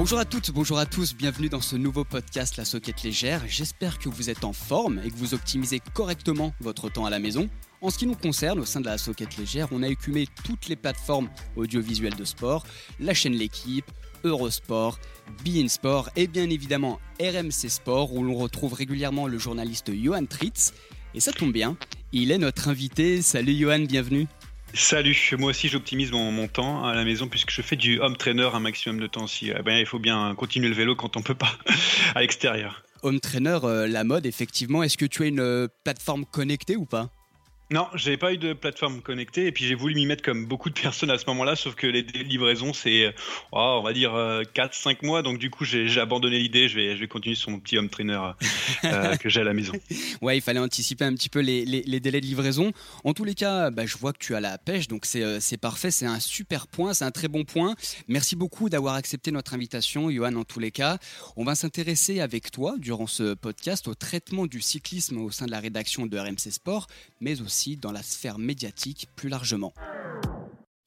Bonjour à toutes, bonjour à tous, bienvenue dans ce nouveau podcast La Soquette Légère. J'espère que vous êtes en forme et que vous optimisez correctement votre temps à la maison. En ce qui nous concerne, au sein de la Soquette Légère, on a écumé toutes les plateformes audiovisuelles de sport, la chaîne L'équipe, Eurosport, Bein Sport et bien évidemment RMC Sport où l'on retrouve régulièrement le journaliste Johan Tritz. Et ça tombe bien, il est notre invité. Salut Johan, bienvenue. Salut, moi aussi j'optimise mon, temps à la maison puisque je fais du home trainer un maximum de temps aussi. Eh ben, il faut bien continuer le vélo quand on peut pas à l'extérieur. Home trainer, euh, la mode effectivement, est-ce que tu as une euh, plateforme connectée ou pas? Non, j'ai pas eu de plateforme connectée et puis j'ai voulu m'y mettre comme beaucoup de personnes à ce moment-là, sauf que les livraisons c'est, oh, on va dire 4-5 euh, mois, donc du coup j'ai abandonné l'idée, je vais, je vais continuer sur mon petit home trainer euh, que j'ai à la maison. Ouais, il fallait anticiper un petit peu les, les, délais de livraison. En tous les cas, bah, je vois que tu as la pêche, donc c'est euh, parfait, c'est un super point, c'est un très bon point. Merci beaucoup d'avoir accepté notre invitation, Johan, en tous les cas. On va s'intéresser avec toi durant ce podcast au traitement du cyclisme au sein de la rédaction de RMC Sport, mais aussi dans la sphère médiatique plus largement.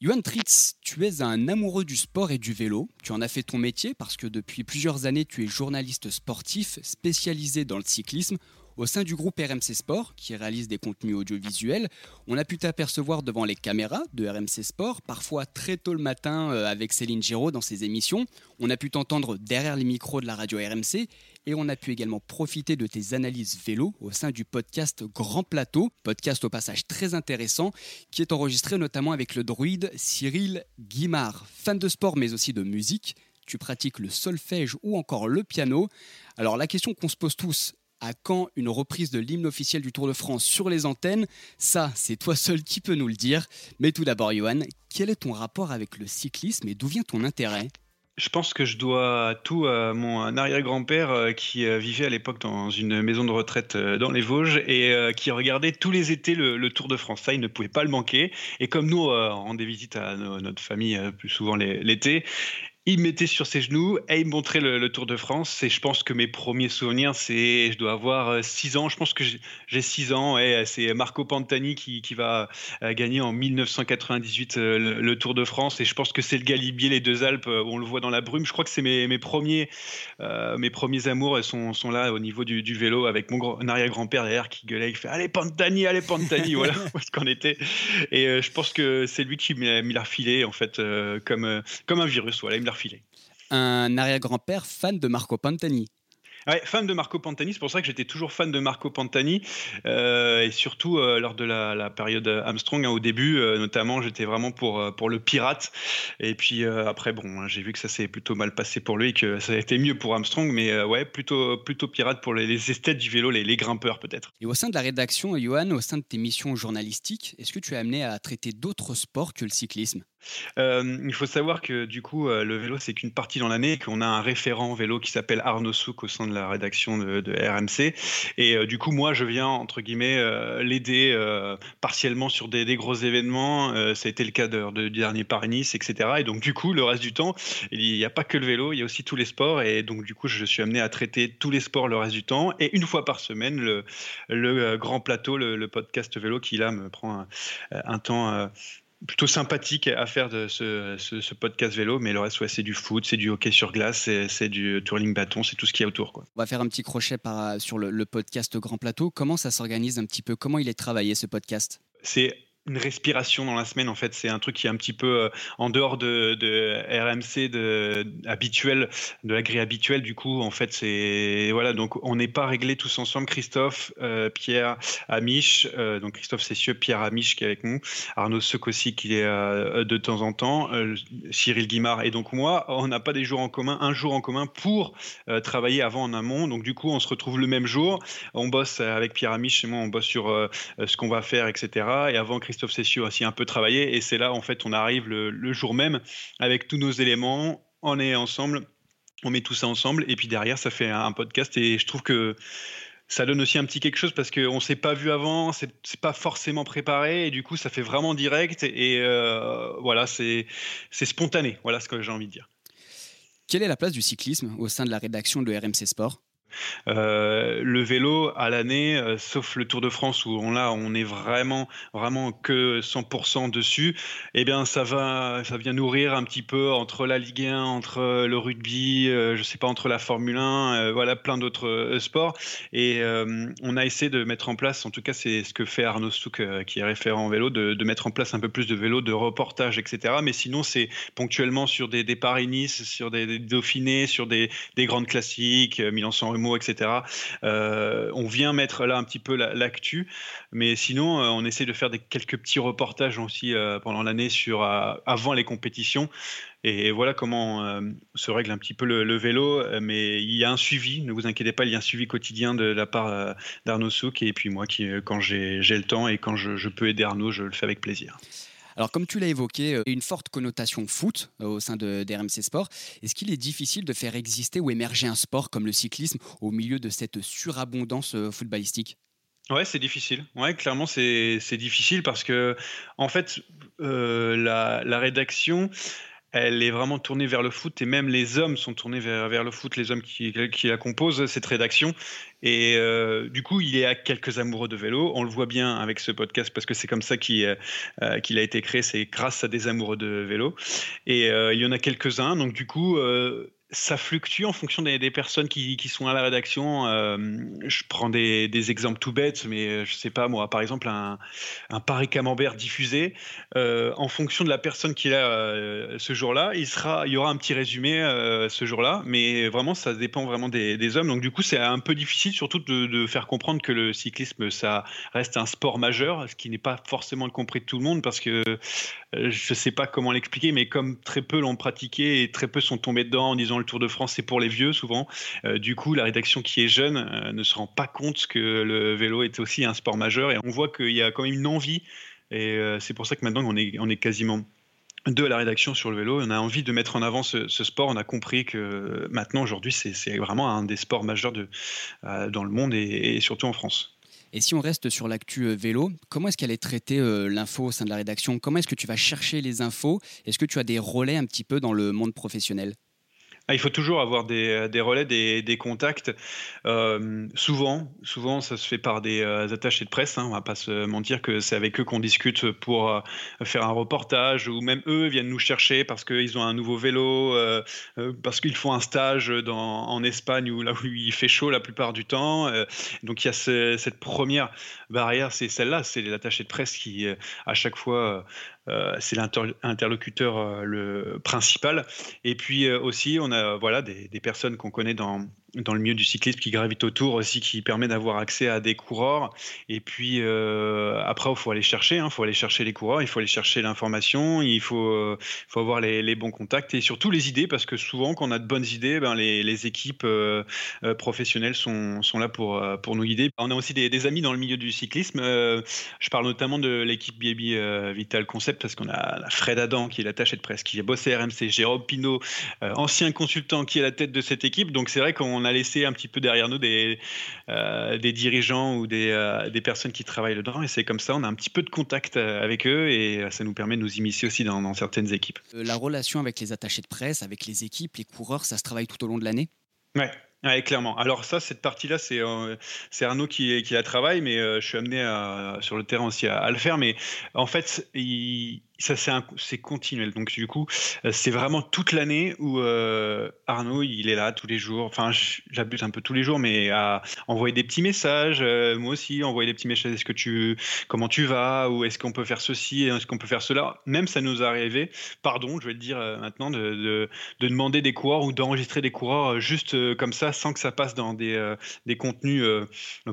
Johan Tritz, tu es un amoureux du sport et du vélo. Tu en as fait ton métier parce que depuis plusieurs années, tu es journaliste sportif spécialisé dans le cyclisme. Au sein du groupe RMC Sport, qui réalise des contenus audiovisuels, on a pu t'apercevoir devant les caméras de RMC Sport, parfois très tôt le matin euh, avec Céline Giraud dans ses émissions. On a pu t'entendre derrière les micros de la radio RMC et on a pu également profiter de tes analyses vélo au sein du podcast Grand Plateau, podcast au passage très intéressant qui est enregistré notamment avec le druide Cyril Guimard. Fan de sport mais aussi de musique, tu pratiques le solfège ou encore le piano. Alors la question qu'on se pose tous, à quand une reprise de l'hymne officiel du Tour de France sur les antennes Ça, c'est toi seul qui peux nous le dire. Mais tout d'abord, Johan, quel est ton rapport avec le cyclisme et d'où vient ton intérêt? Je pense que je dois tout à mon arrière-grand-père euh, qui euh, vivait à l'époque dans une maison de retraite euh, dans les Vosges et qui regardait tous les étés le, Tour de France. Ça, il ne pouvait pas le manquer. Et comme nous, on rendait visite à notre famille plus souvent l'été, il me mettait sur ses genoux et il me montrait le, Tour de France. Et je pense que mes premiers souvenirs, c'est, je dois avoir 6 euh, ans. Je pense que j'ai 6 ans. Et c'est Marco Pantani qui, va euh, gagner en 1998 euh, le, Tour de France. Et je pense que c'est le Galibier, les deux Alpes, où on le voit dans la brume. Je crois que c'est mes, premiers, mes premiers amours sont, sont là au niveau du, vélo avec mon arrière-grand-père derrière qui gueulait, qui fait Allez Pantani, allez Pantani. voilà est-ce qu'on était. Et je pense que c'est lui qui m'a mis la refilé en fait comme, comme un virus. Voilà, il un arrière-grand-père fan de Marco Pantani. Ouais, fan de Marco Pantani, c'est pour ça que j'étais toujours fan de Marco Pantani, euh, et surtout euh, lors de la, période Armstrong, hein, au début euh, notamment, j'étais vraiment pour, pour le pirate, et puis après, bon, hein, j'ai vu que ça s'est plutôt mal passé pour lui, et que ça a été mieux pour Armstrong, mais ouais, plutôt, plutôt pirate pour les, les esthètes du vélo, les, les grimpeurs peut-être. Et au sein de la rédaction, Johan, au sein de tes missions journalistiques, est-ce que tu es amené à traiter d'autres sports que le cyclisme? Euh, il faut savoir que du coup, le vélo, c'est qu'une partie dans l'année, qu'on a un référent vélo qui s'appelle Arnaud Souk au sein de la rédaction de, RMC. Et euh, du coup, moi, je viens, entre guillemets, l'aider partiellement sur des, gros événements. ça a été le cas de, de dernier Paris-Nice, etc. Et donc, du coup, le reste du temps, il n'y a pas que le vélo, il y a aussi tous les sports. Et donc, du coup, je suis amené à traiter tous les sports le reste du temps. Et une fois par semaine, le, le grand plateau, le, podcast vélo qui, là, me prend un, un temps plutôt sympathique à faire de ce, podcast vélo, mais le reste, c'est du foot, c'est du hockey sur glace, c'est du touring bâton, c'est tout ce qu'il y a autour. Quoi. On va faire un petit crochet par, sur le, le podcast Grand Plateau. Comment ça s'organise un petit peu? Comment il est travaillé ce podcast? C'est une respiration dans la semaine en fait c'est un truc qui est un petit peu euh, en dehors de, RMC de habituel de la grille habituelle du coup en fait c'est voilà donc on n'est pas réglé tous ensemble. Christophe euh, Pierre Amiche euh, donc Christophe Cessieux Pierre Amiche qui est avec nous Arnaud Sec aussi qui est de temps en temps Cyril Guimard et donc moi. On n'a pas des jours en commun un jour en commun pour travailler avant en amont. Donc du coup on se retrouve le même jour. On bosse avec Pierre Amiche et moi on bosse sur ce qu'on va faire etc et avant Christophe Christophe Cessieux aussi un peu travaillé. Et c'est là, en fait, on arrive le, jour même avec tous nos éléments. On est ensemble, on met tout ça ensemble. Et puis derrière, ça fait un podcast. Et je trouve que ça donne aussi un petit quelque chose parce qu'on ne s'est pas vu avant, c'est pas forcément préparé. Et du coup, ça fait vraiment direct. Et euh, voilà, c'est spontané. Voilà ce que j'ai envie de dire. Quelle est la place du cyclisme au sein de la rédaction de RMC Sport? Le vélo à l'année, sauf le Tour de France où on là on est vraiment vraiment que 100% dessus, eh bien ça va ça vient nourrir un petit peu entre la Ligue 1, entre le rugby, je sais pas entre la Formule 1, voilà plein d'autres sports et on a essayé de mettre en place, en tout cas c'est ce que fait Arnaud Souk qui est référent en vélo, de, mettre en place un peu plus de vélos, de reportage, etc. Mais sinon c'est ponctuellement sur des, des Paris-Nice, sur des, des, Dauphinés, sur des, des grandes classiques, euh, Milan-San Etc. Euh, on vient mettre là un petit peu l'actu, mais sinon, euh, on essaie de faire des, quelques petits reportages aussi pendant l'année sur avant les compétitions. Et voilà comment se règle un petit peu le, vélo. Mais il y a un suivi, ne vous inquiétez pas, il y a un suivi quotidien de la part d'Arnaud Souk. Et puis moi, qui, quand j'ai le temps et quand je peux aider Arnaud, je le fais avec plaisir. Alors, comme tu l'as évoqué, euh, une forte connotation foot euh, au sein de, d'RMC Sport. Est-ce qu'il est difficile de faire exister ou émerger un sport comme le cyclisme au milieu de cette surabondance euh, footballistique? Ouais, c'est difficile. Ouais, clairement, c'est, difficile parce que, en fait, la, la rédaction, elle est vraiment tournée vers le foot et même les hommes sont tournés vers, le foot, les hommes qui, qui la composent, cette rédaction. Et euh, du coup, il y a quelques amoureux de vélo. On le voit bien avec ce podcast parce que c'est comme ça qu'il euh, a été créé, c'est grâce à des amoureux de vélo. Et euh, il y en a quelques-uns. Donc du coup, ça fluctue en fonction des, personnes qui, sont à la rédaction. Euh, je prends des, exemples tout bêtes, mais euh, je sais pas moi, par exemple un, Paris Camembert diffusé, euh, en fonction de la personne qui est là ce jour-là, il y aura un petit résumé ce jour-là, mais vraiment ça dépend vraiment des, hommes. Donc du coup c'est un peu difficile, surtout de, faire comprendre que le cyclisme ça reste un sport majeur, ce qui n'est pas forcément le compris de tout le monde parce que je sais pas comment l'expliquer, mais comme très peu l'ont pratiqué et très peu sont tombés dedans en disant le Tour de France, c'est pour les vieux souvent. Euh, du coup, la rédaction qui est jeune euh, ne se rend pas compte que le vélo est aussi un sport majeur et on voit qu'il y a quand même une envie. Et euh, c'est pour ça que maintenant on est, on est quasiment à la rédaction sur le vélo. On a envie de mettre en avant ce, sport. On a compris que maintenant, aujourd'hui, c'est vraiment un des sports majeurs de, dans le monde et, surtout en France. Et si on reste sur l'actu vélo, comment est-ce qu'elle est traitée l'info au sein de la rédaction? Comment est-ce que tu vas chercher les infos? Est-ce que tu as des relais un petit peu dans le monde professionnel? Ah, il faut toujours avoir des, euh, relais, des, contacts. Euh, souvent, souvent, ça se fait par des euh, attachés de presse. Hein. On va pas se mentir que c'est avec eux qu'on discute pour faire un reportage, ou même eux viennent nous chercher parce qu'ils ont un nouveau vélo, parce qu'ils font un stage en Espagne où là où il fait chaud la plupart du temps. donc il y a ce, cette première barrière, c'est celle-là, c'est les attachés de presse qui à chaque fois c'est l'interlocuteur euh, le principal. Et puis euh, aussi, on a voilà des, des personnes qu'on connaît dans, dans le milieu du cyclisme qui gravite autour aussi, qui permet d'avoir accès à des coureurs. Et puis euh, après, il faut aller chercher, il hein, faut aller chercher les coureurs, il faut aller chercher l'information, il faut, euh, avoir les, bons contacts et surtout les idées, parce que souvent, quand on a de bonnes idées, ben, les, équipes euh, professionnelles sont, là pour, nous guider. On a aussi des, amis dans le milieu du cyclisme. je parle notamment de l'équipe Baby Vital Concept, parce qu'on a Fred Adam, qui est l'attaché de presse, qui a bossé RMC, Jérôme Pinault, ancien consultant, qui est à la tête de cette équipe. Donc c'est vrai qu'on on a laissé un petit peu derrière nous des, euh, des dirigeants ou des, euh, des, personnes qui travaillent dedans. Et c'est comme ça, on a un petit peu de contact euh, avec eux et ça nous permet de nous immiscer aussi dans, dans certaines équipes. La relation avec les attachés de presse, avec les équipes, les coureurs, ça se travaille tout au long de l'année? Ouais, Ouais, clairement. Alors ça, cette partie-là, c'est euh, Arnaud qui, qui la travaille, mais euh, je suis amené à, sur le terrain aussi à, à, le faire. Mais en fait, il, ça c'est continuel. Donc du coup, euh, c'est vraiment toute l'année où euh, Arnaud il est là tous les jours. Enfin, j'abuse un peu tous les jours, mais à envoyer des petits messages. Euh, moi aussi, envoyer des petits messages. Est-ce que tu, comment tu vas, ou est-ce qu'on peut faire ceci, est-ce qu'on peut faire cela? Même ça nous est arrivé. Pardon, je vais le dire maintenant, de, de, de demander des coureurs ou d'enregistrer des coureurs juste comme ça, sans que ça passe dans des, des contenus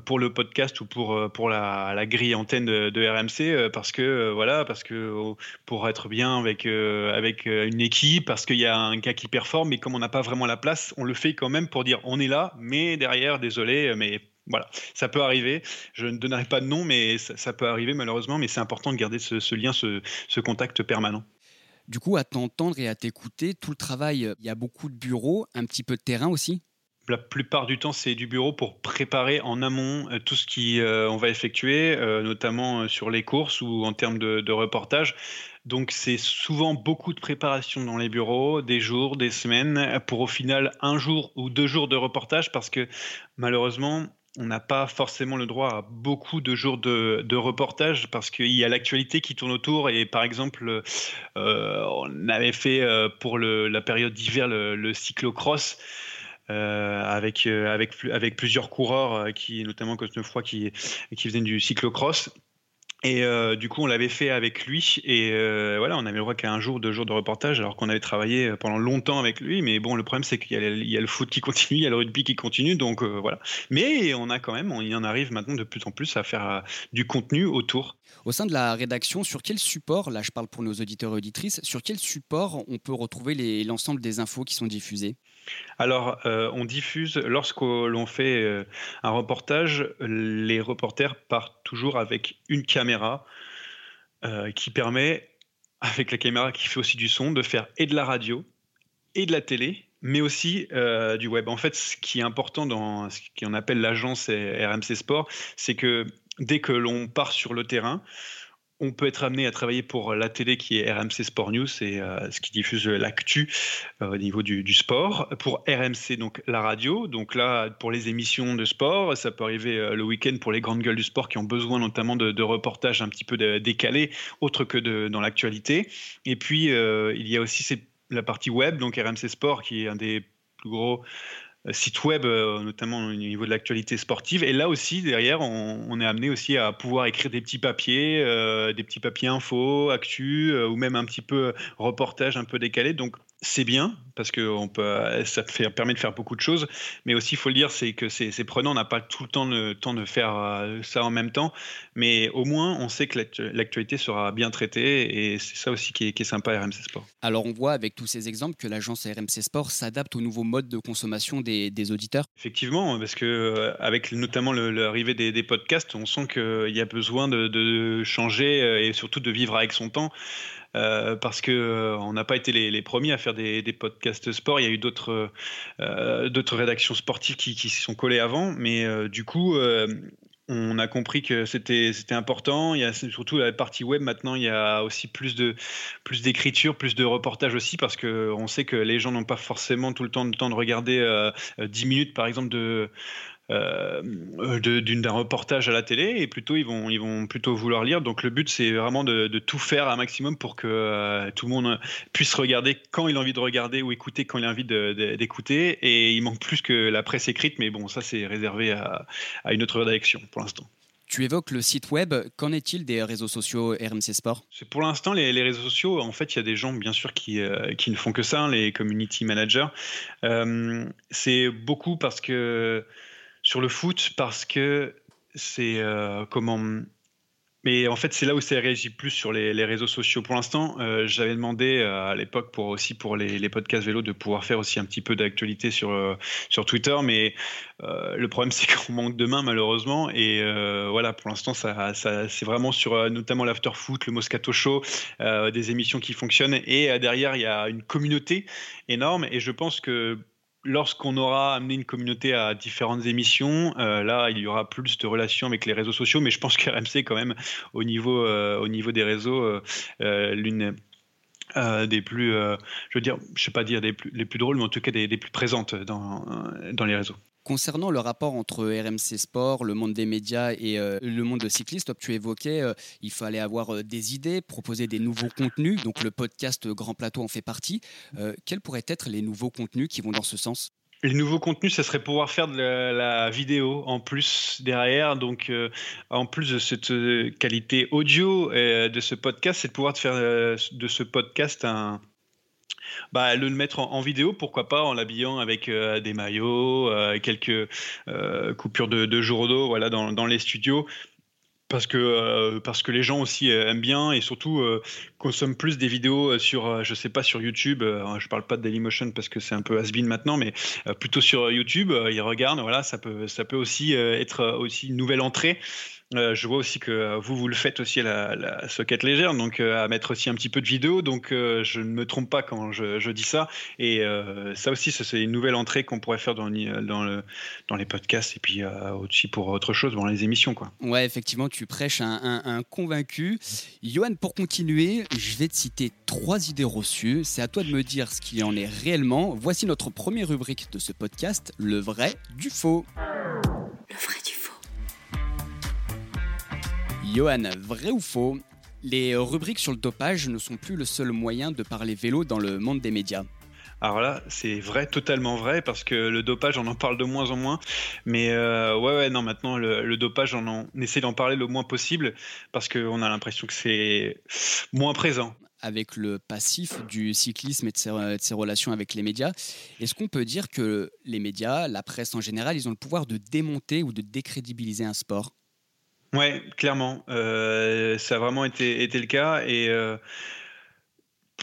pour le podcast ou pour pour la, grille antenne de RMC, parce que voilà, parce que pour être bien avec, euh, avec euh, une équipe, parce qu'il y a un gars qui performe, mais comme on n'a pas vraiment la place, on le fait quand même pour dire on est là, mais derrière, désolé, mais voilà, ça peut arriver. Je ne donnerai pas de nom, mais ça, peut arriver malheureusement, mais c'est important de garder ce, lien, ce, ce contact permanent. Du coup, à t'entendre et à t'écouter, tout le travail, il y a beaucoup de bureaux, un petit peu de terrain aussi? La plupart du temps, c'est du bureau pour préparer en amont tout ce qu'on va effectuer, notamment sur les courses ou en termes de, reportage. Donc c'est souvent beaucoup de préparation dans les bureaux, des jours, des semaines, pour au final un jour ou deux jours de reportage, parce que malheureusement, on n'a pas forcément le droit à beaucoup de jours de, reportage parce qu'il y a l'actualité qui tourne autour. Et par exemple, euh, on avait fait euh, pour la période d'hiver le, cyclocross. Euh, avec, avec, avec plusieurs coureurs, qui, notamment Cosnefroy, qui, qui faisaient du cyclocross. Et euh, du coup, on l'avait fait avec lui. Et euh, voilà, on avait le droit qu'à un jour, deux jours de reportage, alors qu'on avait travaillé euh, pendant longtemps avec lui. Mais bon, le problème, c'est qu'il y, a le foot qui continue, il y a le rugby qui continue. Donc voilà. Mais on a quand même, on y en arrive maintenant de plus en plus à faire du contenu autour. Au sein de la rédaction, sur quel support, là je parle pour nos auditeurs et auditrices, sur quel support on peut retrouver l'ensemble des infos qui sont diffusées? Alors, on diffuse, lorsque l'on fait un reportage, les reporters partent toujours avec une caméra qui permet, avec la caméra qui fait aussi du son, de faire et de la radio et de la télé, mais aussi du web. En fait, ce qui est important dans ce qu'on appelle l'agence RMC Sport, c'est que dès que l'on part sur le terrain, on peut être amené à travailler pour la télé qui est RMC Sport News, c'est euh, ce qui diffuse l'actu euh, au niveau du, sport. Pour RMC, donc la radio, donc là pour les émissions de sport, ça peut arriver euh, le week-end pour les grandes gueules du sport qui ont besoin notamment de, reportages un petit peu décalés, autre que dans l'actualité. Et puis il y a aussi la partie web, donc RMC Sport qui est un des plus gros euh, site web, euh, notamment au niveau de l'actualité sportive. Et là aussi, derrière, on, est amené aussi à pouvoir écrire des petits papiers, euh, des petits papiers info, actu, ou même un petit peu reportage un peu décalé. Donc, c'est bien parce que on peut, ça fait, permet de faire beaucoup de choses, mais aussi il faut le dire, c'est que c'est prenant, on n'a pas tout le temps, le temps de faire euh, ça en même temps, mais au moins on sait que l'actualité sera bien traitée et c'est ça aussi qui est, qui est, sympa à RMC Sport. Alors on voit avec tous ces exemples que l'agence RMC Sport s'adapte aux nouveaux modes de consommation des, des auditeurs. Effectivement, parce que euh, avec notamment l'arrivée des, des, podcasts, on sent qu'il y a besoin de, de changer euh, et surtout de vivre avec son temps. Euh, parce que euh, on n'a pas été les, premiers à faire des, podcasts sport. Il y a eu d'autres euh, d'autres rédactions sportives qui, qui s'y sont collées avant, mais du coup on a compris que c'était important. Il surtout la partie web maintenant, il y a aussi plus de plus d'écriture, plus de reportage aussi parce que on sait que les gens n'ont pas forcément tout le temps, de temps de regarder 10 minutes par exemple de euh, d'un reportage à la télé et plutôt ils vont, ils vont plutôt vouloir lire. Donc le but c'est vraiment de, tout faire un maximum pour que euh, tout le monde puisse regarder quand il a envie de regarder ou écouter quand il a envie d'écouter. Et il manque plus que la presse écrite, mais bon ça c'est réservé à, une autre rédaction pour l'instant. Tu évoques le site web. Qu'en est-il des réseaux sociaux RMC Sport? Pour l'instant, les, réseaux sociaux, en fait, il y a des gens, bien sûr, qui, euh, qui ne font que ça, les community managers. c'est beaucoup parce que sur le foot parce que c'est euh, comment. Mais en fait, c'est là où ça réagit plus sur les, réseaux sociaux. Pour l'instant, euh, j'avais demandé euh, à l'époque pour aussi pour les, podcasts vélo de pouvoir faire aussi un petit peu d'actualité sur sur Twitter, mais le problème c'est qu'on manque de main malheureusement. Et voilà, pour l'instant, ça, ça c'est vraiment sur notamment l'after foot, le Moscato Show, des émissions qui fonctionnent. Et derrière, il y a une communauté énorme. Et je pense que lorsqu'on aura amené une communauté à différentes émissions, euh, là, il y aura plus de relations avec les réseaux sociaux. Mais je pense que RMC, quand même, au niveau, euh, des réseaux, euh, l'une des plus, je veux dire, je sais pas dire des plus, les plus drôles, mais en tout cas des, plus présentes dans les réseaux. Concernant le rapport entre RMC Sport, le monde des médias et euh, le monde de cycliste, tu évoquais, euh, il fallait avoir euh, des idées, proposer des nouveaux contenus. Donc le podcast Grand Plateau en fait partie. quels pourraient être les nouveaux contenus qui vont dans ce sens? Les nouveaux contenus, ça serait pouvoir faire de la, vidéo en plus derrière. Donc, en plus de cette qualité audio de ce podcast, c'est de pouvoir faire de ce podcast un, bah, le mettre en, vidéo, pourquoi pas, en l'habillant avec euh, des maillots, euh, quelques euh, coupures de, de jour d'eau voilà, dans, dans, les studios. Parce que, parce que les gens aussi aiment bien et surtout consomment plus des vidéos sur, je sais pas, sur YouTube. je parle pas de Dailymotion parce que c'est un peu has-been maintenant, mais plutôt sur YouTube. ils regardent, voilà, ça peut, ça peut aussi être aussi une nouvelle entrée je vois aussi que vous, vous le faites aussi à la, la socket légère, donc à mettre aussi un petit peu de vidéo. Donc je ne me trompe pas quand je, dis ça. Et ça aussi, c'est une nouvelle entrée qu'on pourrait faire dans, dans, le, dans les podcasts et puis aussi pour autre chose, dans les émissions. Quoi. Ouais, effectivement, tu prêches un, un convaincu. Johan, pour continuer, je vais te citer trois idées reçues. C'est à toi de me dire ce qu'il en est réellement. Voici notre première rubrique de ce podcast, le vrai du faux. Le vrai du faux. Johan, vrai ou faux Les rubriques sur le dopage ne sont plus le seul moyen de parler vélo dans le monde des médias. Alors là, c'est vrai, totalement vrai, parce que le dopage, on en parle de moins en moins. Mais euh, ouais, ouais, non, maintenant, le, dopage, on, en, essaie d'en parler le moins possible, parce qu'on a l'impression que c'est moins présent. Avec le passif du cyclisme et de ses, relations avec les médias, est-ce qu'on peut dire que les médias, la presse en général, ils ont le pouvoir de démonter ou de décrédibiliser un sport? Ouais, clairement. Euh, ça a vraiment été, été le cas. Et.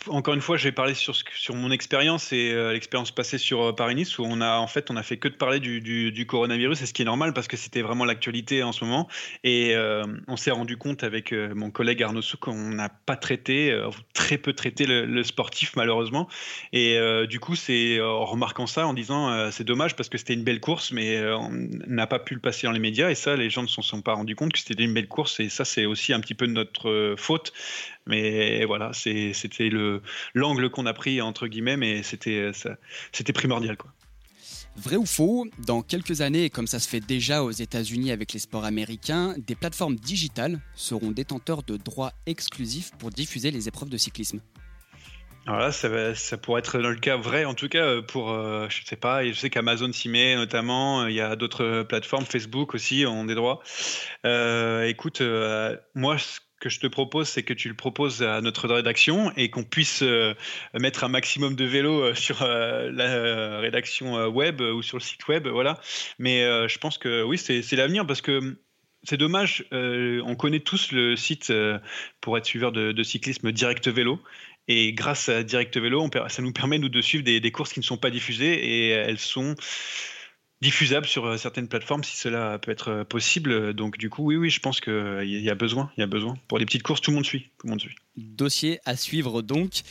Encore une fois, je vais parler sur, sur mon expérience et euh, l'expérience passée sur euh, Paris-Nice où on a en fait on a fait que de parler du, coronavirus et ce qui est normal parce que c'était vraiment l'actualité en ce moment. Et euh, on s'est rendu compte avec mon collègue Arnaud Souk qu'on n'a pas traité très peu traité le, sportif malheureusement. Et du coup c'est en remarquant ça en disant c'est dommage parce que c'était une belle course mais on n'a pas pu le passer dans les médias. Et ça les gens ne se sont pas rendus compte que c'était une belle course. Et ça c'est aussi un petit peu notre mais voilà, c'était l'angle qu'on a pris, entre guillemets, mais c'était primordial. Quoi. Vrai ou faux, dans quelques années, comme ça se fait déjà aux États-Unis avec les sports américains, des plateformes digitales seront détenteurs de droits exclusifs pour diffuser les épreuves de cyclisme. Alors là, ça, pourrait être dans le cas vrai, en tout cas pour, euh, je sais pas, je sais qu'Amazon s'y met notamment, il y a d'autres plateformes, Facebook aussi ont des droits. Euh, écoute, euh, moi, ce que je te propose, c'est que tu le proposes à notre rédaction et qu'on puisse euh, mettre un maximum de vélos euh, sur euh, la rédaction web ou sur le site web, voilà. Mais je pense que oui, c'est l'avenir parce que c'est dommage. on connaît tous le site pour être suiveur de, cyclisme Direct Vélo. Et grâce à Direct Vélo, ça nous permet nous de suivre des courses qui ne sont pas diffusées et elles sont diffusable sur euh, certaines plateformes si cela peut être euh, possible. Donc du coup, oui, oui, je pense qu'il y a besoin, il y a besoin. Pour les petites courses, tout le monde suit, tout le monde suit. Dossier à suivre donc.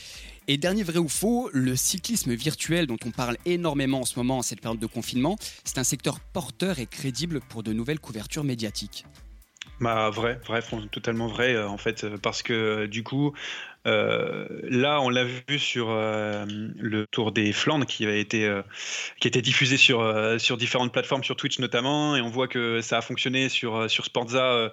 Et dernier vrai ou faux, le cyclisme virtuel dont on parle énormément en ce moment en cette période de confinement, c'est un secteur porteur et crédible pour de nouvelles couvertures médiatiques. Bah vrai, vrai, totalement vrai euh, en fait, parce que du coup, euh, là, on l'a vu sur euh, le Tour des Flandres qui a été euh, qui était diffusé sur sur différentes plateformes, sur Twitch notamment, et on voit que ça a fonctionné sur sur Sportza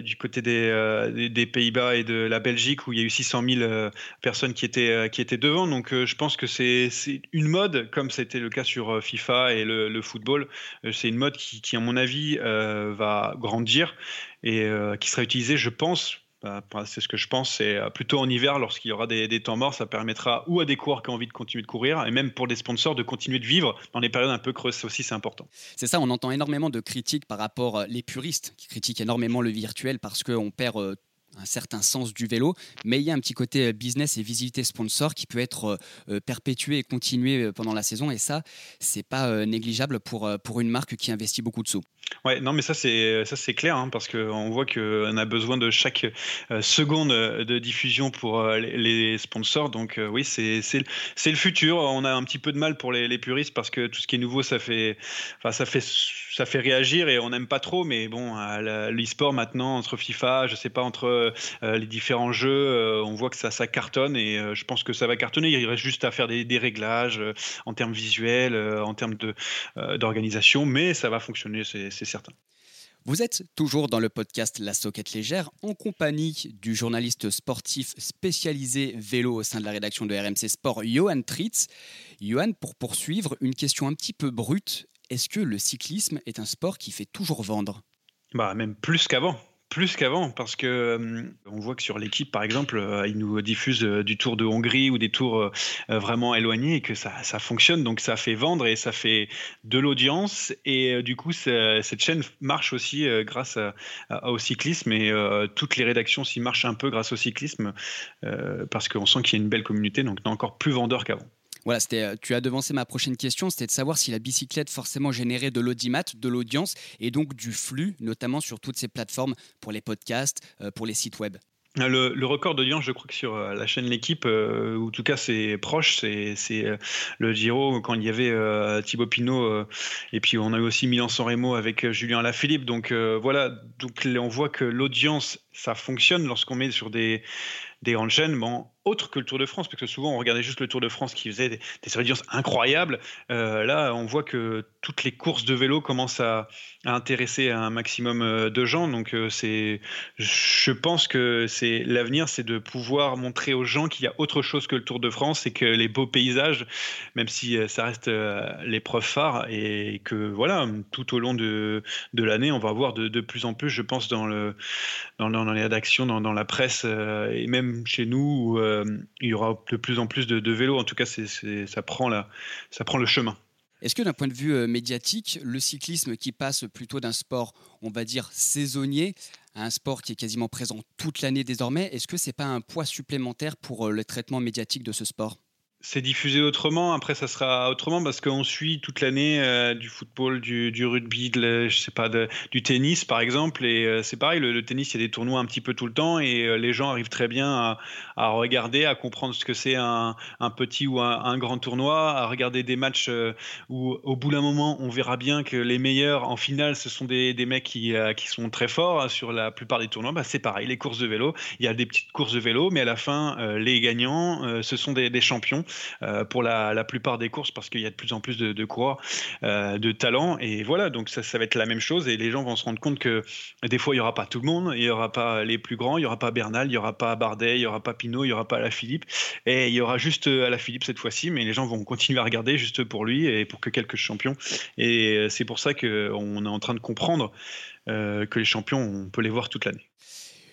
du côté des, des, Pays-Bas et de la Belgique où il y a eu 600 000 personnes qui étaient qui étaient devant. Donc, je pense que c'est une mode comme c'était le cas sur FIFA et le, football. C'est une mode qui, qui, à mon avis, va grandir et qui sera utilisée, je pense, bah, c'est ce que je pense. C'est euh, plutôt en hiver, lorsqu'il y aura des, temps morts, ça permettra ou à des coureurs qui ont envie de continuer de courir, et même pour des sponsors de continuer de vivre dans les périodes un peu creuses. Aussi, c'est important. C'est ça, on entend énormément de critiques par rapport euh, les puristes qui critiquent énormément le virtuel parce qu'on perd euh, un certain sens du vélo, mais il y a un petit côté business et visibilité sponsor qui peut être perpétué et continué pendant la saison, et ça, c'est pas négligeable pour, pour une marque qui investit beaucoup de sous. Ouais, non, mais ça c'est ça c'est clair hein, parce qu'on voit qu'on a besoin de chaque euh, seconde de diffusion pour euh, les, sponsors. Donc euh, oui, c'est c'est le futur. On a un petit peu de mal pour les, les, puristes parce que tout ce qui est nouveau, ça fait enfin ça fait ça fait réagir et on n'aime pas trop. Mais bon, l'e-sport maintenant entre FIFA, je sais pas entre les différents jeux, on voit que ça ça cartonne et je pense que ça va cartonner. Il reste juste à faire des, des réglages en termes visuels, en termes d'organisation, mais ça va fonctionner. C'est certain. Vous êtes toujours dans le podcast La Soquette Légère en compagnie du journaliste sportif spécialisé vélo au sein de la rédaction de RMC Sport, Johan Tritz. Johan, pour poursuivre, une question un petit peu brute. Est-ce que le cyclisme est un sport qui fait toujours vendre? Bah même plus qu'avant plus qu'avant, parce que euh, on voit que sur l'équipe, par exemple, euh, ils nous diffusent euh, du Tour de Hongrie ou des tours vraiment éloignés et que ça, fonctionne, donc ça fait vendre et ça fait de l'audience. Et du coup, cette chaîne marche aussi grâce au cyclisme et toutes les rédactions s'y marchent un peu grâce au cyclisme parce qu'on sent qu'il y a une belle communauté, donc encore plus vendeur qu'avant. Voilà, tu as devancé ma prochaine question, c'était de savoir si la bicyclette forcément générait de l'audimat, de l'audience et donc du flux, notamment sur toutes ces plateformes pour les podcasts, pour les sites web. Le, record d'audience, je crois que sur euh, la chaîne L'équipe, euh, ou en tout cas c'est proche, c'est euh, le Giro quand il y avait Thibaut Pinot et puis on a eu aussi Milan-San Remo avec Julien Lafilippe. Donc voilà, donc on voit que l'audience ça fonctionne lorsqu'on met sur des des grandes chaînes. Bon, autre que le Tour de France, parce que souvent on regardait juste le Tour de France qui faisait des, des audiences incroyables. Euh, là, on voit que toutes les courses de vélo commencent à, intéresser un maximum euh, de gens. Donc, euh, je pense que c'est l'avenir, c'est de pouvoir montrer aux gens qu'il y a autre chose que le Tour de France et que les beaux paysages, même si ça reste l'épreuve phare, et que voilà, tout au long de, de l'année, on va voir de, de, plus en plus, je pense, dans, le, dans les rédactions, dans, dans la presse et même chez nous. Euh, il y aura de plus en plus de, vélos. En tout cas, ça, prend le chemin. Est-ce que d'un point de vue euh, médiatique, le cyclisme qui passe plutôt d'un sport, on va dire, saisonnier, à un sport qui est quasiment présent toute l'année désormais, est-ce que ce n'est pas un poids supplémentaire pour euh, le traitement médiatique de ce sport? C'est diffusé autrement. Après, ça sera autrement parce qu'on suit toute l'année euh, du football, du, rugby, du tennis par exemple. Et euh, c'est pareil, le, tennis, il y a des tournois un petit peu tout le temps et euh, les gens arrivent très bien à, regarder, à comprendre ce que c'est un, petit ou un, grand tournoi, à regarder des matchs où au bout d'un moment, on verra bien que les meilleurs en finale, ce sont des, mecs qui, qui, sont très forts hein, sur la plupart des tournois. Bah, c'est pareil, les courses de vélo, il y a des petites courses de vélo, mais à la fin, les gagnants, ce sont des champions. Euh, pour la, plupart des courses parce qu'il y a de plus en plus de, coureurs euh, de talent. Et voilà, donc ça, ça va être la même chose et les gens vont se rendre compte que des fois, il n'y aura pas tout le monde, il n'y aura pas les plus grands, il n'y aura pas Bernal, il n'y aura pas Bardet, il n'y aura pas Pinot, il n'y aura pas la Philippe. Et il y aura juste euh, la Philippe cette fois-ci, mais les gens vont continuer à regarder juste pour lui et pour que quelques champions. Et c'est pour ça qu'on est en train de comprendre que les champions, on peut les voir toute l'année.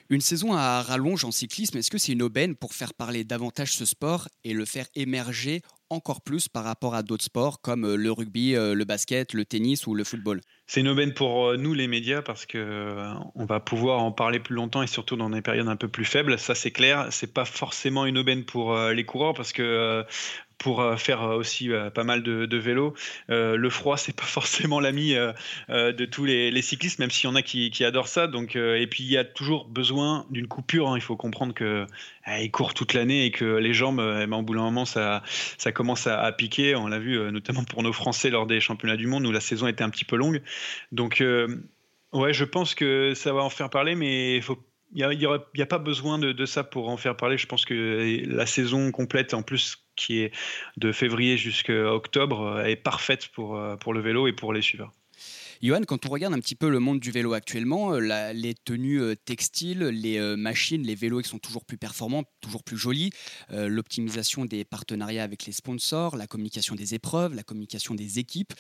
Une saison à rallonge en cyclisme, est-ce que c'est une aubaine pour faire parler davantage ce sport et le faire émerger encore plus par rapport à d'autres sports comme euh, le rugby, euh, le basket, le tennis ou le football? C'est une aubaine pour euh, nous les médias parce que on va pouvoir en parler plus longtemps et surtout dans des périodes un peu plus faibles. Ça c'est clair. C'est pas forcément une aubaine pour les coureurs parce que pour euh, faire euh, aussi euh, pas mal de, vélo. le froid, c'est pas forcément l'ami de tous les, cyclistes, même s'il y en a qui, adorent ça. Donc, et puis il y a toujours besoin d'une coupure. Hein. Il faut comprendre que il court toute l'année et que les jambes, eh ben, au bout d'un moment, ça, commence à, piquer. On l'a vu notamment pour nos Français lors des championnats du monde où la saison était un petit peu longue. Donc, ouais, je pense que ça va en faire parler, mais il n'y a, pas besoin de, de, ça pour en faire parler. Je pense que la saison complète, en plus, qui est de février jusqu'à octobre, euh, est parfaite pour, euh, pour le vélo et pour les suiveurs. Johan, quand on regarde un petit peu le monde du vélo actuellement, euh, les tenues textiles, les machines, les vélos qui sont toujours plus performants, toujours plus jolis, l'optimisation des partenariats avec les sponsors, la communication des épreuves, la communication des équipes,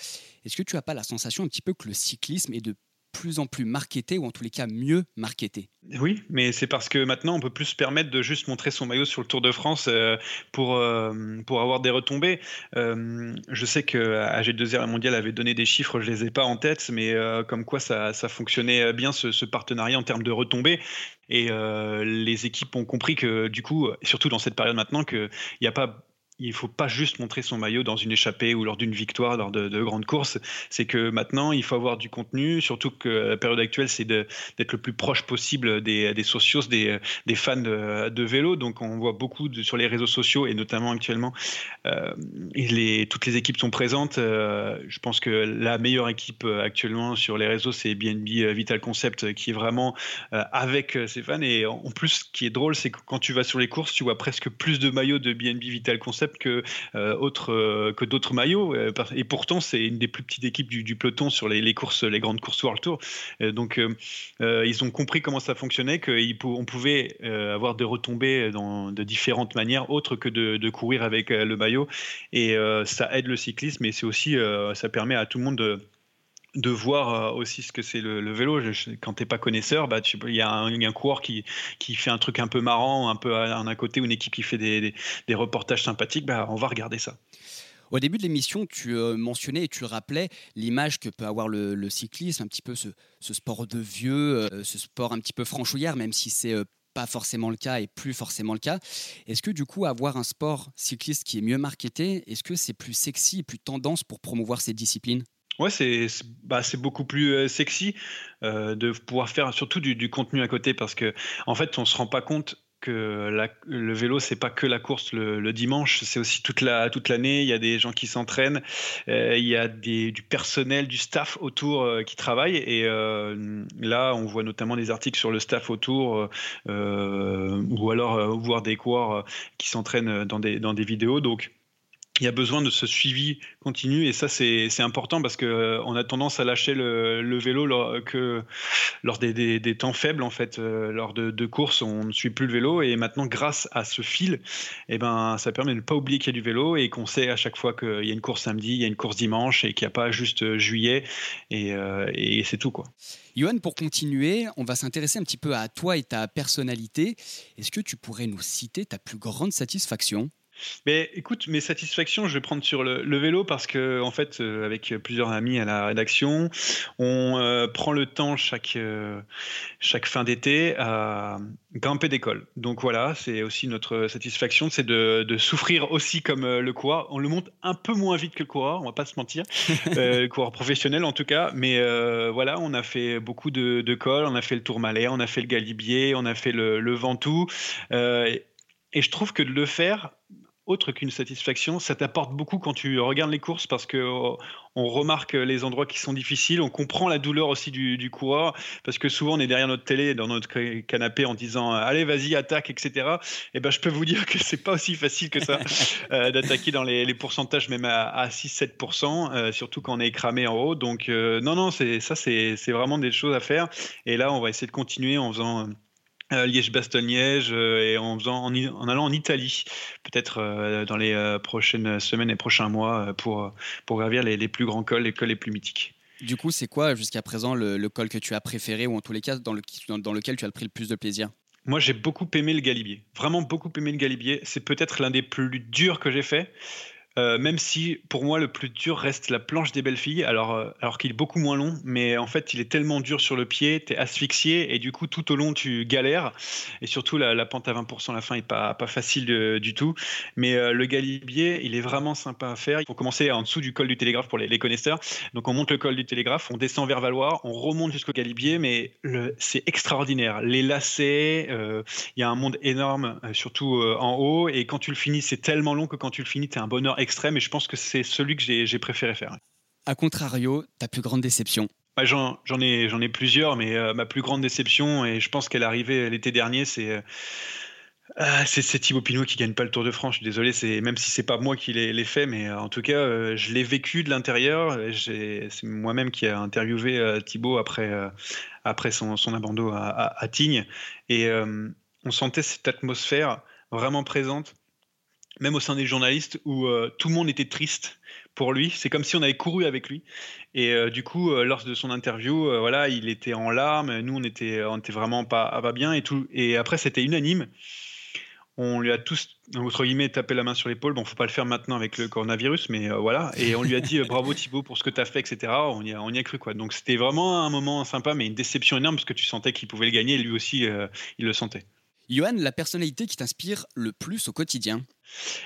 est-ce que tu n'as pas la sensation un petit peu que le cyclisme est de plus en plus marketé ou en tous les cas mieux marketé. Oui, mais c'est parce que maintenant on peut plus se permettre de juste montrer son maillot sur le Tour de France euh, pour, euh, pour avoir des retombées. Euh, je sais que AG2R Mondial avait donné des chiffres, je les ai pas en tête, mais comme quoi ça, ça fonctionnait bien ce, ce, partenariat en termes de retombées. Et les équipes ont compris que du coup, surtout dans cette période maintenant, qu'il n'y a pas il ne faut pas juste montrer son maillot dans une échappée ou lors d'une victoire, lors de, grandes courses. C'est que maintenant, il faut avoir du contenu, surtout que la période actuelle, c'est d'être le plus proche possible des, des socios, des, fans de, vélo. Donc, on voit beaucoup sur les réseaux sociaux et notamment actuellement, euh, toutes les équipes sont présentes. Euh, je pense que la meilleure équipe actuellement sur les réseaux, c'est BNB Vital Concept qui est vraiment euh, avec ses fans. Et en plus, ce qui est drôle, c'est que quand tu vas sur les courses, tu vois presque plus de maillots de BNB Vital Concept que, euh, euh, que d'autres maillots. Euh, et pourtant, c'est une des plus petites équipes du, peloton sur les, courses, les grandes courses World Tour. donc, ils ont compris comment ça fonctionnait, qu'on pouvait avoir des retombées dans, de différentes manières autres que de, courir avec le maillot. Et ça aide le cyclisme, et c'est aussi, ça permet à tout le monde de de voir aussi ce que c'est le, vélo. quand tu n'es pas connaisseur, bah, il y, a un coureur qui, qui fait un truc un peu marrant, un peu à, un côté, ou une équipe qui fait des, des, reportages sympathiques, bah, on va regarder ça. Au début de l'émission, tu euh, mentionnais et tu rappelais l'image que peut avoir le, cyclisme, un petit peu ce, sport de vieux, euh, ce sport un petit peu franchouillard, même si c'est euh, pas forcément le cas et plus forcément le cas. Est-ce que du coup, avoir un sport cycliste qui est mieux marketé, est-ce que c'est plus sexy plus tendance pour promouvoir ces disciplines? Ouais, c'est bah, beaucoup plus euh, sexy euh, de pouvoir faire surtout du, contenu à côté parce que en fait on se rend pas compte que le vélo, c'est pas que la course le, dimanche, c'est aussi toute la toute l'année. Il y a des gens qui s'entraînent, euh, il y a des, du personnel, du staff autour qui travaille. Et là, on voit notamment des articles sur le staff autour, ou alors voir des coureurs qui s'entraînent dans des dans des vidéos. Donc il y a besoin de ce suivi continu et ça c'est important parce que euh, on a tendance à lâcher le, vélo lors, lors des, temps faibles en fait euh, lors de, courses on ne suit plus le vélo et maintenant grâce à ce fil eh ben ça permet de ne pas oublier qu'il y a du vélo et qu'on sait à chaque fois qu'il y a une course samedi il y a une course dimanche et qu'il n'y a pas juste euh, juillet et, et c'est tout quoi. Johan, pour continuer, on va s'intéresser un petit peu à toi et ta personnalité. Est-ce que tu pourrais nous citer ta plus grande satisfaction? Mais écoute, mes satisfactions, je vais prendre sur le, vélo parce que, en fait, euh, avec plusieurs amis à la rédaction, on euh, prend le temps chaque, euh, chaque fin d'été à grimper d'école. Donc voilà, c'est aussi notre satisfaction, c'est de, de, souffrir aussi comme le coureur. On le monte un peu moins vite que le coureur, on va pas se mentir, le coureur professionnel en tout cas. Mais voilà, on a fait beaucoup de, de cols, on a fait le Tourmalet, on a fait le Galibier, on a fait le, le Ventoux. et je trouve que de le faire, autre qu'une satisfaction, ça t'apporte beaucoup quand tu regardes les courses parce que oh, on remarque les endroits qui sont difficiles, on comprend la douleur aussi du, du, coureur parce que souvent on est derrière notre télé, dans notre canapé en disant allez vas-y attaque etc. Et ben je peux vous dire que c'est pas aussi facile que ça euh, d'attaquer dans les, pourcentages même à, 6-7%, euh, surtout quand on est cramé en haut. Donc euh, non non c'est ça c'est vraiment des choses à faire et là on va essayer de continuer en faisant euh, Liège-Bastogne-Liège euh, et en, faisant, en, allant en Italie, peut-être euh, dans les prochaines semaines et prochains mois pour, pour gravir les, plus grands cols, les cols les plus mythiques. Du coup, c'est quoi jusqu'à présent le, col que tu as préféré ou en tous les cas dans, le, dans, lequel tu as pris le plus de plaisir? Moi, j'ai beaucoup aimé le Galibier. Vraiment beaucoup aimé le Galibier. C'est peut-être l'un des plus durs que j'ai fait. Euh, même si pour moi le plus dur reste la planche des belles filles, alors, euh, alors qu'il est beaucoup moins long, mais en fait il est tellement dur sur le pied, tu es asphyxié et du coup tout au long tu galères et surtout la, pente à 20% à la fin est pas, pas facile du tout. Mais euh, le galibier il est vraiment sympa à faire. Il faut commencer en dessous du col du télégraphe pour les, les connaisseurs. Donc on monte le col du télégraphe, on descend vers Valois, on remonte jusqu'au galibier, mais c'est extraordinaire. Les lacets, il y a un monde énorme, surtout en haut et quand tu le finis c'est tellement long que quand tu le finis tu un bonheur extrême et je pense que c'est celui que j'ai préféré faire. A contrario, ta plus grande déception bah, J'en ai, ai plusieurs, mais euh, ma plus grande déception, et je pense qu'elle est arrivée l'été dernier, c'est. Euh, ah, c'est Thibaut Pinot qui gagne pas le Tour de France. Je suis désolé, c'est même si c'est pas moi qui l'ai fait, mais euh, en tout cas, je l'ai vécu de l'intérieur. C'est moi-même qui ai interviewé Thibaut après après son, son abandon à, à, à Tignes, et on sentait cette atmosphère vraiment présente même au sein des journalistes, où euh, tout le monde était triste pour lui. C'est comme si on avait couru avec lui. Et euh, du coup, euh, lors de son interview, voilà, il était en larmes. Nous, on était, on était vraiment pas, pas bien et après, c'était unanime. On lui a tous, entre guillemets, tapé la main sur l'épaule. Bon, faut pas le faire maintenant avec le coronavirus, mais voilà. Et on lui a dit bravo Thibaut pour ce que tu as fait, etc. On y a, on y a cru, quoi. Donc c'était vraiment un moment sympa, mais une déception énorme parce que tu sentais qu'il pouvait le gagner. Lui aussi, il le sentait. Johan, la personnalité qui t'inspire le plus au quotidien?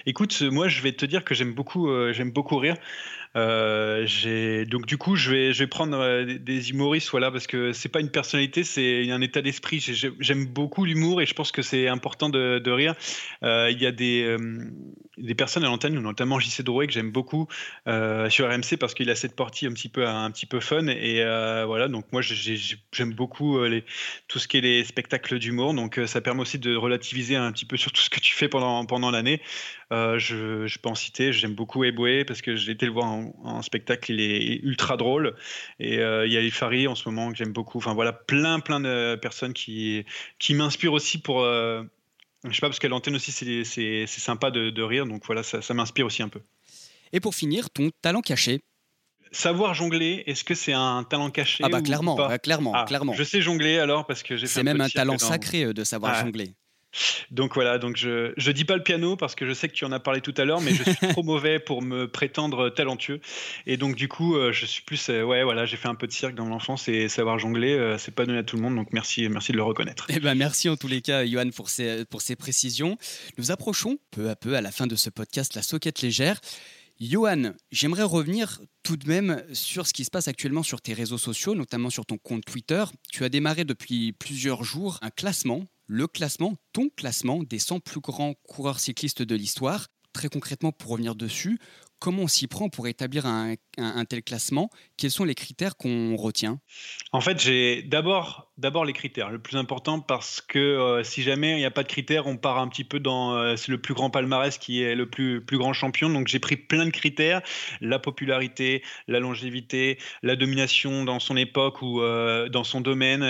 Écoute, moi je vais te dire que j'aime beaucoup, euh, j'aime beaucoup rire. Euh, donc du coup, je vais, prendre euh, des humoristes, voilà, parce que c'est pas une personnalité, c'est un état d'esprit. J'aime beaucoup l'humour et je pense que c'est important de, rire. Il y a des, personnes à l'antenne, notamment JC Drouet que j'aime beaucoup sur RMC parce qu'il a cette partie un petit peu, un petit peu fun et voilà. Donc moi, j'aime beaucoup tout ce qui est les spectacles d'humour. Donc ça permet aussi de relativiser un petit peu sur tout ce que tu fais pendant pendant l'année. Euh, je, je, peux en citer, j'aime beaucoup Eboué parce que j'ai été le voir en, spectacle, il est ultra drôle. Et euh, il y a Ifari en ce moment que j'aime beaucoup. Enfin voilà, plein plein de personnes qui, qui m'inspirent aussi pour. Euh, je sais pas, parce qu'à l'antenne aussi c'est sympa de, de, rire, donc voilà, ça, ça m'inspire aussi un peu. Et pour finir, ton talent caché Savoir jongler, est-ce que c'est un talent caché Ah bah clairement, clairement, ah, clairement. Je sais jongler alors parce que j'ai. C'est même un talent sacré de savoir jongler. Donc voilà, donc je je dis pas le piano parce que je sais que tu en as parlé tout à l'heure, mais je suis trop mauvais pour me prétendre talentueux. Et donc du coup, euh, je suis plus euh, ouais voilà, j'ai fait un peu de cirque dans l'enfance et savoir jongler, euh, c'est pas donné à tout le monde. Donc merci merci de le reconnaître. Eh ben merci en tous les cas, Johan, pour ces pour ces précisions. Nous approchons peu à peu à la fin de ce podcast la soquette légère. Johan, j'aimerais revenir tout de même sur ce qui se passe actuellement sur tes réseaux sociaux, notamment sur ton compte Twitter. Tu as démarré depuis plusieurs jours un classement, le classement, ton classement des 100 plus grands coureurs cyclistes de l'histoire. Très concrètement, pour revenir dessus, comment on s'y prend pour établir un, un, tel classement? Quels sont les critères qu'on retient? En fait, j'ai d'abord D'abord les critères, le plus important parce que euh, si jamais il n'y a pas de critères, on part un petit peu dans euh, c'est le plus grand palmarès qui est le plus plus grand champion. Donc j'ai pris plein de critères la popularité, la longévité, la domination dans son époque ou euh, dans son domaine.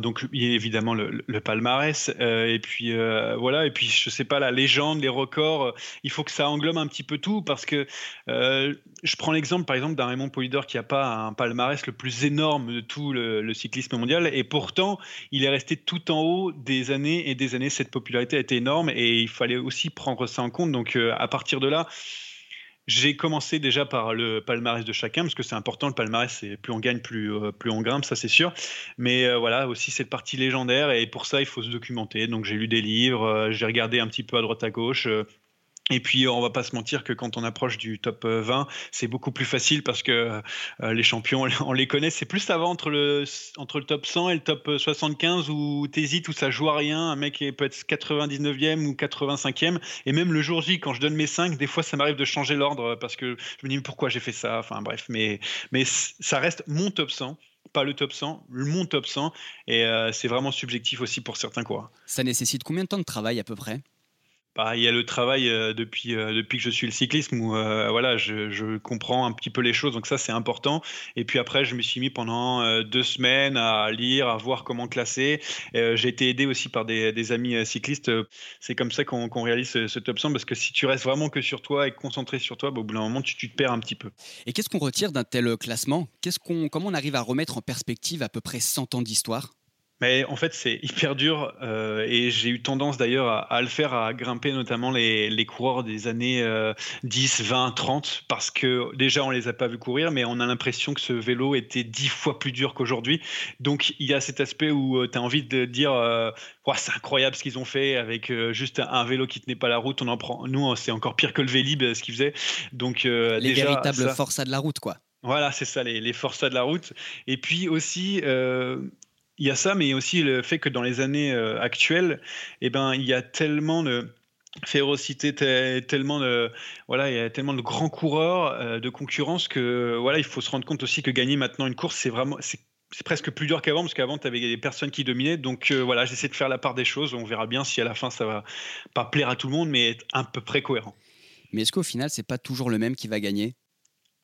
Donc évidemment le, le palmarès et puis voilà et puis je sais pas la légende, les records. il faut que ça englobe un petit peu tout parce que je prends l'exemple par exemple d'un Raymond Polidor qui a pas un palmarès le plus énorme de tout le le, cyclisme mondial. Et pourtant, il est resté tout en haut des années et des années. Cette popularité a été énorme et il fallait aussi prendre ça en compte. Donc, euh, à partir de là, j'ai commencé déjà par le palmarès de chacun, parce que c'est important, le palmarès, c'est plus on gagne, plus, euh, plus on grimpe, ça c'est sûr. Mais euh, voilà, aussi cette partie légendaire, et pour ça, il faut se documenter. Donc j'ai lu des livres, j'ai regardé un petit peu à droite à gauche, et puis, on va pas se mentir que quand on approche du top 20, euh, c'est beaucoup plus facile parce que euh, les champions, on les connaît. C'est plus avant entre le, entre le top 100 et le top 75 où t'hésites, où ça joue à rien. Un mec peut être 99e ou 85e. Et même le jour J, quand je donne mes 5, des fois, ça m'arrive de changer l'ordre parce que je me dis pourquoi j'ai fait ça? Enfin, bref, mais, ça reste mon top 100 pas le top 100, mon top 100, et euh, c'est vraiment subjectif aussi pour certains coureurs. Ça nécessite combien de temps de travail à peu près? Il y a le travail euh, depuis, euh, depuis que je suis le cyclisme où euh, voilà, je, comprends un petit peu les choses, donc ça c'est important. Et puis après, je me suis mis pendant deux semaines à lire, à voir comment classer. J'ai été aidé aussi par des, amis cyclistes. C'est comme ça qu'on réalise ce, top 100 parce que si tu restes vraiment que sur toi et concentré sur toi, bah, au bout d'un moment, tu, te perds un petit peu. Et qu'est-ce qu'on retire d'un tel classement? Qu'est-ce Comment on arrive à remettre en perspective à peu près 100 ans d'histoire? Mais en fait, c'est hyper dur euh, et j'ai eu tendance d'ailleurs à, le faire, à grimper notamment les, les coureurs des années 10, 20, 30, parce que déjà on les a pas vus courir, mais on a l'impression que ce vélo était dix fois plus dur qu'aujourd'hui. Donc il y a cet aspect où euh, tu as envie de dire euh, c'est incroyable ce qu'ils ont fait avec juste un vélo qui tenait pas la route. On en prend, nous, c'est encore pire que le Vélib ce qu'ils faisaient. Donc les véritables forçats de la route, quoi. Voilà, c'est ça, les, les forçats de la route. Et puis aussi, il y a ça, mais aussi le fait que dans les années euh, actuelles, eh ben, il y a tellement de férocité, tellement voilà, il y a tellement de grands coureurs, euh, de concurrence que voilà, il faut se rendre compte aussi que gagner maintenant une course, c'est vraiment c'est presque plus dur qu'avant parce qu'avant tu avais des personnes qui dominaient. Donc euh, voilà j'essaie de faire la part des choses. On verra bien si à la fin ça va pas plaire à tout le monde mais être à peu près cohérent. Mais est-ce qu'au final c'est pas toujours le même qui va gagner?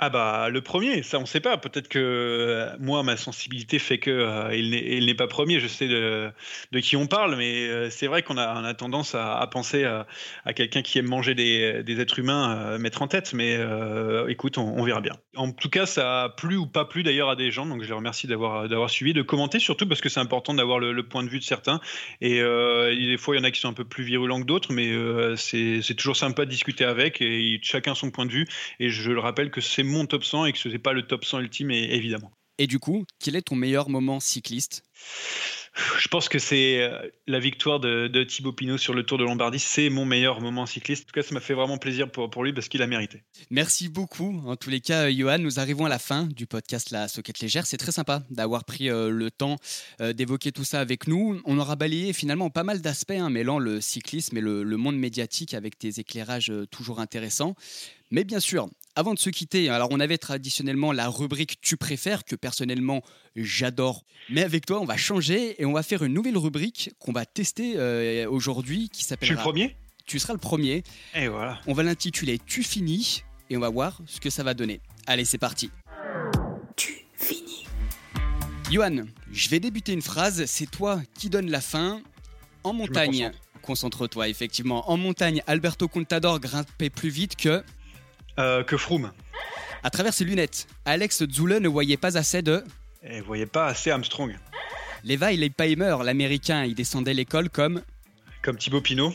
Ah bah le premier, ça on sait pas. Peut-être que euh, moi ma sensibilité fait que euh, il n'est pas premier. Je sais de, qui on parle, mais euh, c'est vrai qu'on a, on tendance à, penser à, quelqu'un qui aime manger des, êtres humains mettre en tête. Mais écoute, on, verra bien. En tout cas, ça a plu ou pas plu d'ailleurs à des gens. Donc je les remercie d'avoir suivi, de commenter surtout parce que c'est important d'avoir le, point de vue de certains. Et des fois il y en a qui sont un peu plus virulents que d'autres, mais c'est toujours sympa de discuter avec et chacun son point de vue. Et je le rappelle que c'est mon top 100 et que ce n'est pas le top 100 ultime, évidemment. Et du coup, quel est ton meilleur moment cycliste? Je pense que c'est euh, la victoire de, Thibaut Pinot sur le Tour de Lombardie. C'est mon meilleur moment cycliste. En tout cas, ça m'a fait vraiment plaisir pour, pour lui parce qu'il a mérité. Merci beaucoup. En tous les cas, Johan, nous arrivons à la fin du podcast La Soquette Légère. C'est très sympa d'avoir pris euh, le temps euh, d'évoquer tout ça avec nous. On aura balayé finalement pas mal d'aspects, hein, mêlant le cyclisme et le, le, monde médiatique avec des éclairages toujours intéressants. Mais bien sûr, avant de se quitter, alors on avait traditionnellement la rubrique Tu préfères, que personnellement j'adore. Mais avec toi, on va changer et on va faire une nouvelle rubrique qu'on va tester euh, aujourd'hui qui s'appelle. Tu es le premier? Tu seras le premier. Et voilà. On va l'intituler Tu finis et on va voir ce que ça va donner. Allez, c'est parti. Tu finis. Johan, je vais débuter une phrase, c'est toi qui donne la fin. En montagne, concentre-toi effectivement. En montagne, Alberto Contador grimpait plus vite que. Euh, que Froome. À travers ses lunettes, Alex Zule ne voyait pas assez de. Et voyait pas assez Armstrong. Levi Leipheimer, l'américain, il descendait l'école comme. Comme Thibaut Pinot.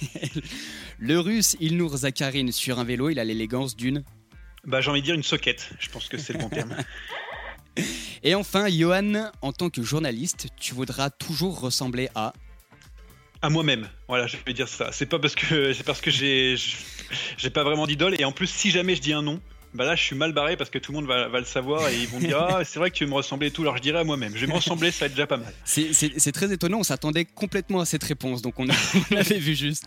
le russe Ilnur Zakharin, sur un vélo, il a l'élégance d'une. Bah, j'ai envie de dire une soquette, je pense que c'est le bon terme. Et enfin, Johan, en tant que journaliste, tu voudras toujours ressembler à à moi-même. Voilà, je vais dire ça. C'est pas parce que c'est parce que j'ai j'ai pas vraiment d'idole. Et en plus si jamais je dis un nom, bah là je suis mal barré parce que tout le monde va, le savoir et ils vont dire ah c'est vrai que tu me ressembler et tout. Alors je dirais à moi-même je vais me ressembler ça va être déjà pas mal. C'est très étonnant. On s'attendait complètement à cette réponse. Donc on, a, avait vu juste.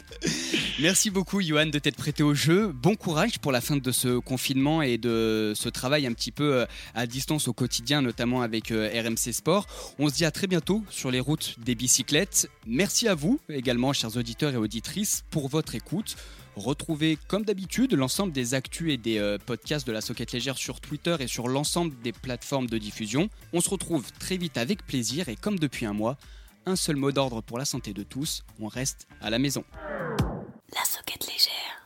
Merci beaucoup Johan de t'être prêté au jeu. Bon courage pour la fin de ce confinement et de ce travail un petit peu euh, à distance au quotidien notamment avec euh, RMC Sport. On se dit à très bientôt sur les routes des bicyclettes. Merci à vous également chers auditeurs et auditrices pour votre écoute Retrouvez comme d'habitude l'ensemble des actus et des euh, podcasts de la Socket Légère sur Twitter et sur l'ensemble des plateformes de diffusion. On se retrouve très vite avec plaisir et comme depuis un mois, un seul mot d'ordre pour la santé de tous, on reste à la maison. La Socket Légère.